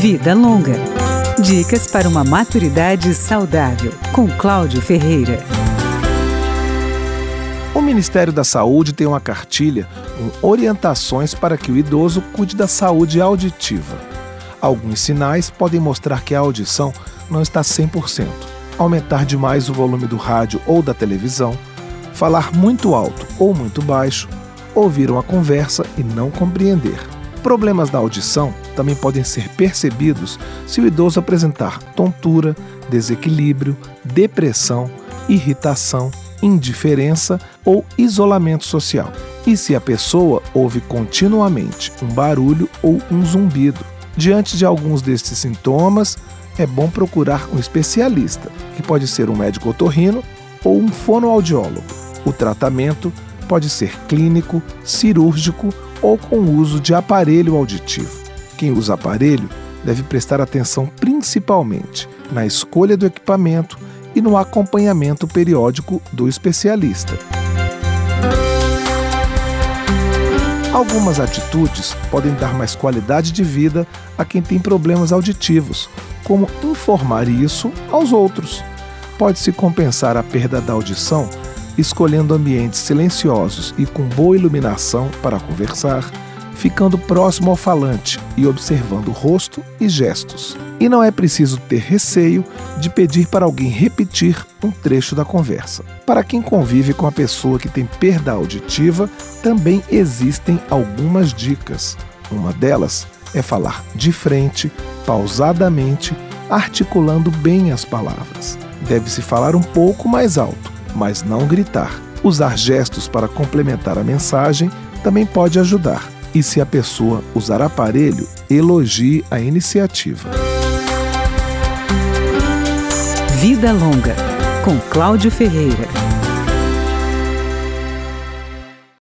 Vida Longa. Dicas para uma maturidade saudável, com Cláudio Ferreira. O Ministério da Saúde tem uma cartilha com orientações para que o idoso cuide da saúde auditiva. Alguns sinais podem mostrar que a audição não está 100%. Aumentar demais o volume do rádio ou da televisão, falar muito alto ou muito baixo, ouvir uma conversa e não compreender. Problemas na audição também podem ser percebidos se o idoso apresentar tontura, desequilíbrio, depressão, irritação, indiferença ou isolamento social. E se a pessoa ouve continuamente um barulho ou um zumbido. Diante de alguns destes sintomas, é bom procurar um especialista, que pode ser um médico otorrino ou um fonoaudiólogo. O tratamento pode ser clínico, cirúrgico ou com o uso de aparelho auditivo. Quem usa aparelho deve prestar atenção principalmente na escolha do equipamento e no acompanhamento periódico do especialista. Algumas atitudes podem dar mais qualidade de vida a quem tem problemas auditivos, como informar isso aos outros. Pode-se compensar a perda da audição escolhendo ambientes silenciosos e com boa iluminação para conversar, ficando próximo ao falante e observando o rosto e gestos. E não é preciso ter receio de pedir para alguém repetir um trecho da conversa. Para quem convive com a pessoa que tem perda auditiva, também existem algumas dicas. Uma delas é falar de frente, pausadamente, articulando bem as palavras. Deve-se falar um pouco mais alto mas não gritar. Usar gestos para complementar a mensagem também pode ajudar. E se a pessoa usar aparelho, elogie a iniciativa. Vida Longa, com Cláudio Ferreira.